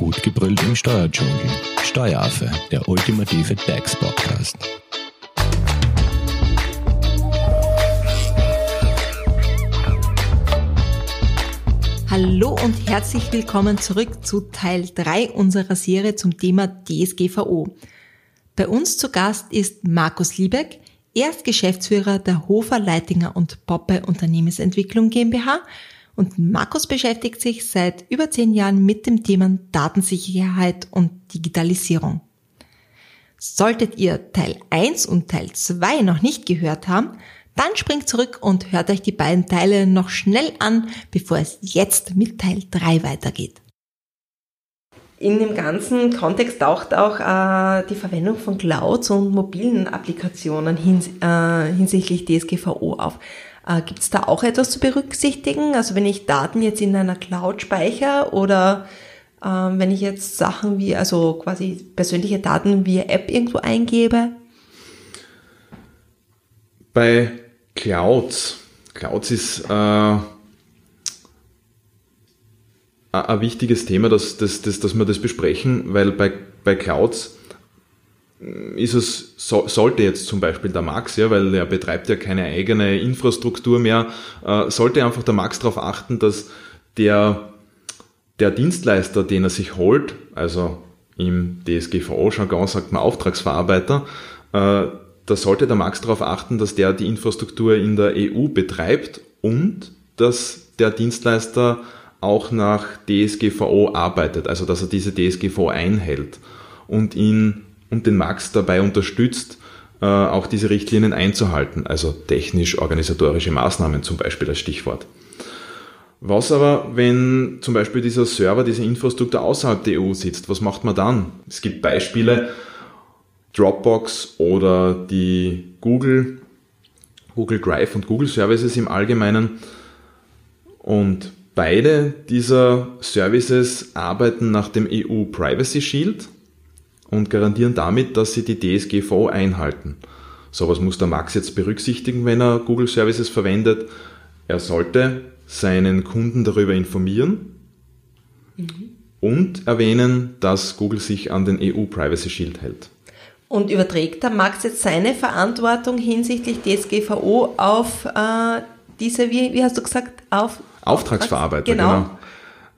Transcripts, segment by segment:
Gut gebrüllt im Steuerdschungel. Steueraffe, der ultimative DAX-Podcast. Hallo und herzlich willkommen zurück zu Teil 3 unserer Serie zum Thema DSGVO. Bei uns zu Gast ist Markus Liebeck. Er ist Geschäftsführer der Hofer Leitinger und Poppe Unternehmensentwicklung GmbH und Markus beschäftigt sich seit über zehn Jahren mit dem Thema Datensicherheit und Digitalisierung. Solltet ihr Teil 1 und Teil 2 noch nicht gehört haben, dann springt zurück und hört euch die beiden Teile noch schnell an, bevor es jetzt mit Teil 3 weitergeht. In dem ganzen Kontext taucht auch äh, die Verwendung von Clouds und mobilen Applikationen hins, äh, hinsichtlich DSGVO auf. Äh, Gibt es da auch etwas zu berücksichtigen? Also wenn ich Daten jetzt in einer Cloud speichere oder äh, wenn ich jetzt Sachen wie, also quasi persönliche Daten via App irgendwo eingebe? Bei Clouds, Clouds ist äh, ein wichtiges Thema, dass, dass, dass, dass wir das besprechen, weil bei, bei Clouds ist es, so, sollte jetzt zum Beispiel der Max, ja, weil er betreibt ja keine eigene Infrastruktur mehr, äh, sollte einfach der Max darauf achten, dass der, der Dienstleister, den er sich holt, also im DSGVO-Jargon sagt man Auftragsverarbeiter, äh, da sollte der Max darauf achten, dass der die Infrastruktur in der EU betreibt und dass der Dienstleister auch nach DSGVO arbeitet, also dass er diese DSGVO einhält und ihn und den Max dabei unterstützt, äh, auch diese Richtlinien einzuhalten, also technisch-organisatorische Maßnahmen zum Beispiel als Stichwort. Was aber, wenn zum Beispiel dieser Server, diese Infrastruktur außerhalb der EU sitzt, was macht man dann? Es gibt Beispiele, Dropbox oder die Google, Google Drive und Google Services im Allgemeinen. Und beide dieser Services arbeiten nach dem EU Privacy Shield und garantieren damit, dass sie die DSGVO einhalten. So was muss der Max jetzt berücksichtigen, wenn er Google Services verwendet. Er sollte seinen Kunden darüber informieren mhm. und erwähnen, dass Google sich an den EU Privacy Shield hält. Und überträgt der Max jetzt seine Verantwortung hinsichtlich DSGVO auf äh, diese, wie, wie hast du gesagt, auf Auftragsverarbeiter, genau. genau.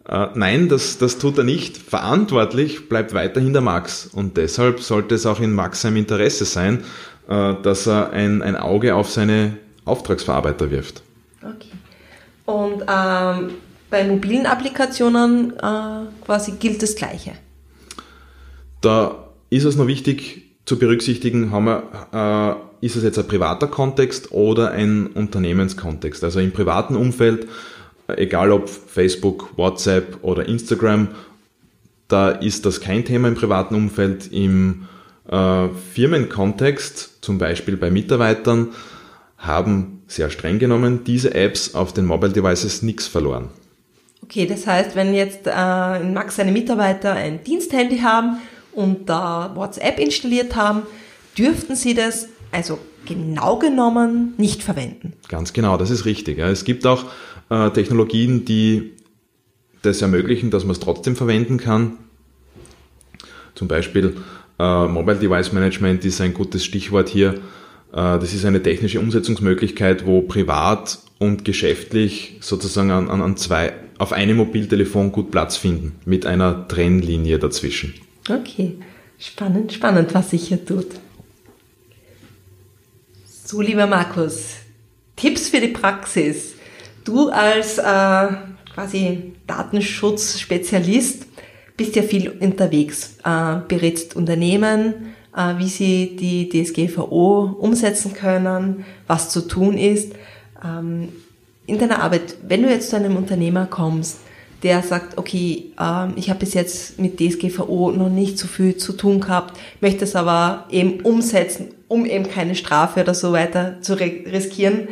Äh, nein, das, das tut er nicht. Verantwortlich bleibt weiterhin der Max. Und deshalb sollte es auch in Max seinem Interesse sein, äh, dass er ein, ein Auge auf seine Auftragsverarbeiter wirft. Okay. Und ähm, bei mobilen Applikationen äh, quasi gilt das Gleiche. Da ist es noch wichtig zu berücksichtigen, haben wir, äh, ist es jetzt ein privater Kontext oder ein Unternehmenskontext. Also im privaten Umfeld egal ob Facebook, WhatsApp oder Instagram, da ist das kein Thema im privaten Umfeld. Im äh, Firmenkontext, zum Beispiel bei Mitarbeitern, haben sehr streng genommen diese Apps auf den Mobile Devices nichts verloren. Okay, das heißt, wenn jetzt äh, in Max seine Mitarbeiter ein Diensthandy haben und da WhatsApp installiert haben, dürften sie das also genau genommen nicht verwenden. Ganz genau, das ist richtig. Es gibt auch äh, Technologien, die das ermöglichen, dass man es trotzdem verwenden kann. Zum Beispiel äh, Mobile Device Management ist ein gutes Stichwort hier. Äh, das ist eine technische Umsetzungsmöglichkeit, wo privat und geschäftlich sozusagen an, an, zwei, auf einem Mobiltelefon gut Platz finden, mit einer Trennlinie dazwischen. Okay, spannend, spannend, was sich hier tut. So, lieber Markus, Tipps für die Praxis. Du als äh, quasi Datenschutzspezialist bist ja viel unterwegs, äh, berätst Unternehmen, äh, wie sie die DSGVO umsetzen können, was zu tun ist. Ähm, in deiner Arbeit, wenn du jetzt zu einem Unternehmer kommst, der sagt, okay, ähm, ich habe bis jetzt mit DSGVO noch nicht so viel zu tun gehabt, möchte es aber eben umsetzen, um eben keine Strafe oder so weiter zu riskieren.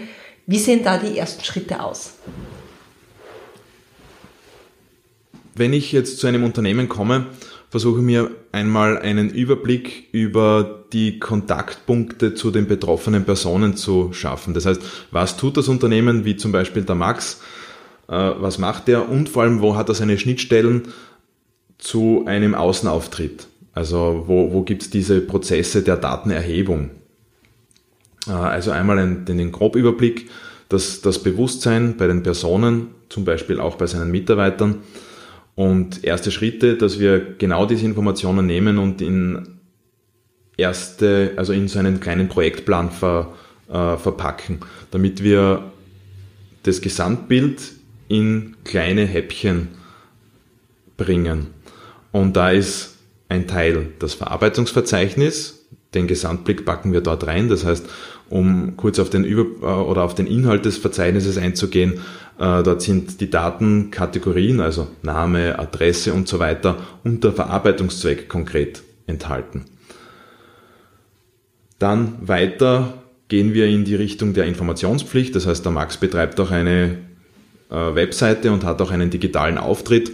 Wie sehen da die ersten Schritte aus? Wenn ich jetzt zu einem Unternehmen komme, versuche mir einmal einen Überblick über die Kontaktpunkte zu den betroffenen Personen zu schaffen. Das heißt, was tut das Unternehmen, wie zum Beispiel der Max, äh, was macht er und vor allem, wo hat er seine Schnittstellen zu einem Außenauftritt. Also wo, wo gibt es diese Prozesse der Datenerhebung? Äh, also einmal den, den Grobüberblick, das, das Bewusstsein bei den Personen, zum Beispiel auch bei seinen Mitarbeitern und erste Schritte, dass wir genau diese Informationen nehmen und in erste, also in so einen kleinen Projektplan ver, äh, verpacken, damit wir das Gesamtbild in kleine Häppchen bringen. Und da ist ein Teil das Verarbeitungsverzeichnis, den Gesamtblick packen wir dort rein. Das heißt, um kurz auf den Über äh, oder auf den Inhalt des Verzeichnisses einzugehen, äh, dort sind die Datenkategorien, also Name, Adresse und so weiter, und der Verarbeitungszweck konkret enthalten. Dann weiter gehen wir in die Richtung der Informationspflicht. Das heißt, der Max betreibt auch eine äh, Webseite und hat auch einen digitalen Auftritt.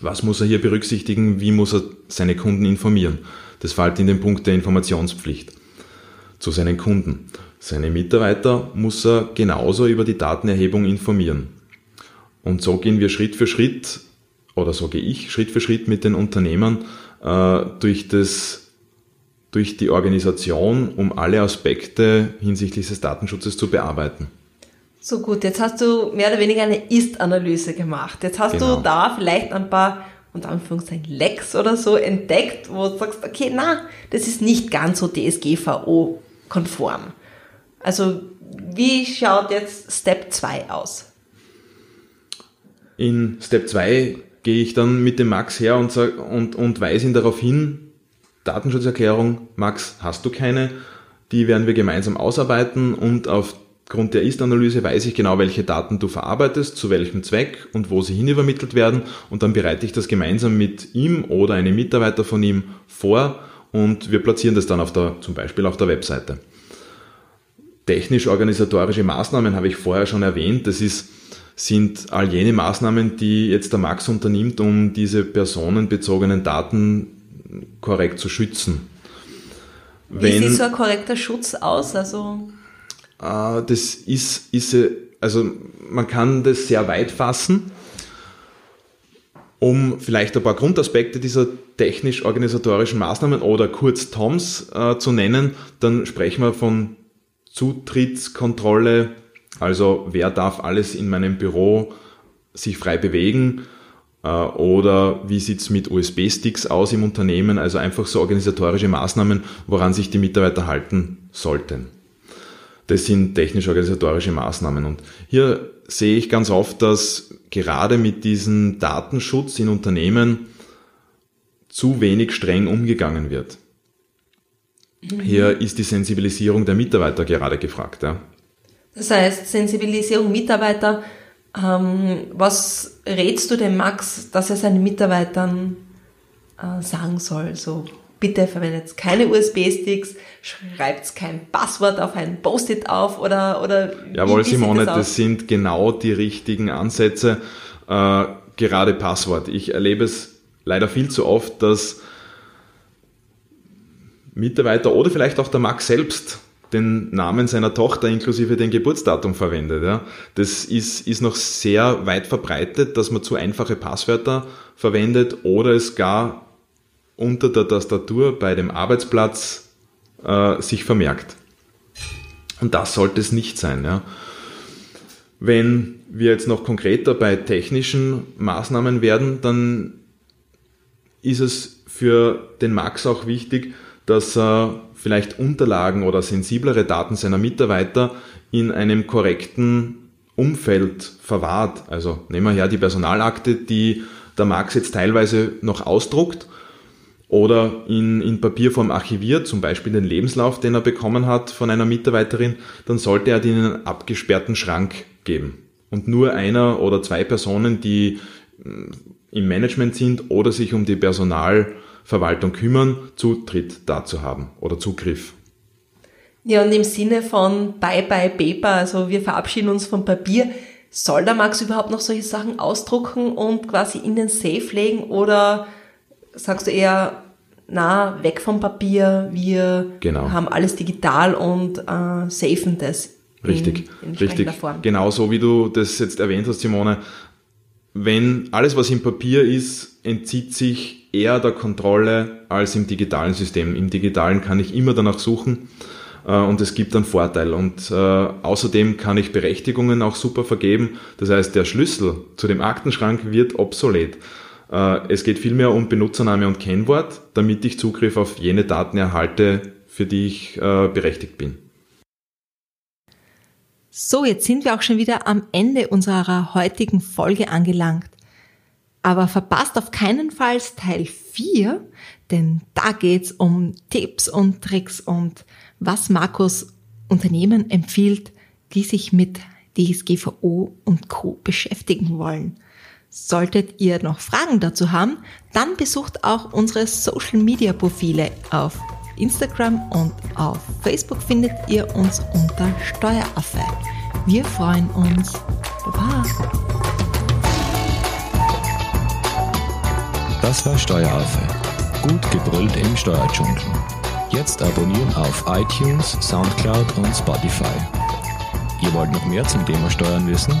Was muss er hier berücksichtigen? Wie muss er seine Kunden informieren? Das fällt in den Punkt der Informationspflicht zu seinen Kunden. Seine Mitarbeiter muss er genauso über die Datenerhebung informieren. Und so gehen wir Schritt für Schritt, oder so gehe ich Schritt für Schritt mit den Unternehmern äh, durch das durch die Organisation, um alle Aspekte hinsichtlich des Datenschutzes zu bearbeiten. So gut, jetzt hast du mehr oder weniger eine Ist-Analyse gemacht. Jetzt hast genau. du da vielleicht ein paar, unter Anführungszeichen, Lecks oder so entdeckt, wo du sagst, okay, na, das ist nicht ganz so DSGVO-konform. Also, wie schaut jetzt Step 2 aus? In Step 2 gehe ich dann mit dem Max her und, sag, und, und weise ihn darauf hin, Datenschutzerklärung, Max, hast du keine. Die werden wir gemeinsam ausarbeiten und aufgrund der Ist-Analyse weiß ich genau, welche Daten du verarbeitest, zu welchem Zweck und wo sie hinübermittelt werden und dann bereite ich das gemeinsam mit ihm oder einem Mitarbeiter von ihm vor und wir platzieren das dann auf der, zum Beispiel auf der Webseite. Technisch-organisatorische Maßnahmen habe ich vorher schon erwähnt. Das ist, sind all jene Maßnahmen, die jetzt der Max unternimmt, um diese personenbezogenen Daten korrekt zu schützen. Wie sieht so ein korrekter Schutz aus? Also das ist, ist, also man kann das sehr weit fassen. Um vielleicht ein paar Grundaspekte dieser technisch-organisatorischen Maßnahmen oder kurz TOMS äh, zu nennen, dann sprechen wir von Zutrittskontrolle, also wer darf alles in meinem Büro sich frei bewegen, äh, oder wie sieht's mit USB-Sticks aus im Unternehmen? Also einfach so organisatorische Maßnahmen, woran sich die Mitarbeiter halten sollten. Das sind technisch-organisatorische Maßnahmen. Und hier sehe ich ganz oft, dass gerade mit diesem Datenschutz in Unternehmen zu wenig streng umgegangen wird. Mhm. Hier ist die Sensibilisierung der Mitarbeiter gerade gefragt. Ja. Das heißt, Sensibilisierung Mitarbeiter ähm, was rätst du dem Max, dass er seinen Mitarbeitern äh, sagen soll? So, bitte verwendet keine USB-Sticks, schreibt kein Passwort auf ein Post-it auf oder, oder Jawohl, Simone, das, das, sind genau die richtigen Ansätze. Äh, gerade Passwort. Ich erlebe es leider viel zu oft, dass Mitarbeiter oder vielleicht auch der Max selbst den Namen seiner Tochter inklusive den Geburtsdatum verwendet. Ja. Das ist, ist noch sehr weit verbreitet, dass man zu einfache Passwörter verwendet oder es gar unter der Tastatur bei dem Arbeitsplatz äh, sich vermerkt. Und das sollte es nicht sein. Ja. Wenn wir jetzt noch konkreter bei technischen Maßnahmen werden, dann ist es für den Max auch wichtig, dass er vielleicht Unterlagen oder sensiblere Daten seiner Mitarbeiter in einem korrekten Umfeld verwahrt. Also nehmen wir her die Personalakte, die der Max jetzt teilweise noch ausdruckt oder in, in Papierform archiviert, zum Beispiel den Lebenslauf, den er bekommen hat von einer Mitarbeiterin, dann sollte er den in einen abgesperrten Schrank geben. Und nur einer oder zwei Personen, die im Management sind oder sich um die Personal Verwaltung kümmern, Zutritt dazu haben oder Zugriff. Ja, und im Sinne von Bye Bye Paper, also wir verabschieden uns vom Papier, soll der Max überhaupt noch solche Sachen ausdrucken und quasi in den Safe legen oder sagst du eher, na, weg vom Papier, wir genau. haben alles digital und äh, safen das. Richtig, in, in richtig. Form. Genauso wie du das jetzt erwähnt hast, Simone, wenn alles, was im Papier ist, entzieht sich eher der Kontrolle als im digitalen System. Im digitalen kann ich immer danach suchen äh, und es gibt einen Vorteil. Und äh, außerdem kann ich Berechtigungen auch super vergeben. Das heißt, der Schlüssel zu dem Aktenschrank wird obsolet. Äh, es geht vielmehr um Benutzername und Kennwort, damit ich Zugriff auf jene Daten erhalte, für die ich äh, berechtigt bin. So, jetzt sind wir auch schon wieder am Ende unserer heutigen Folge angelangt. Aber verpasst auf keinen Fall Teil 4, denn da geht's um Tipps und Tricks und was Markus Unternehmen empfiehlt, die sich mit DSGVO und Co. beschäftigen wollen. Solltet ihr noch Fragen dazu haben, dann besucht auch unsere Social Media Profile auf Instagram und auf Facebook findet ihr uns unter Steueraffe. Wir freuen uns. Baba. Das war Steueraffe. Gut gebrüllt im Steuerdschungel. Jetzt abonnieren auf iTunes, Soundcloud und Spotify. Ihr wollt noch mehr zum Thema Steuern wissen?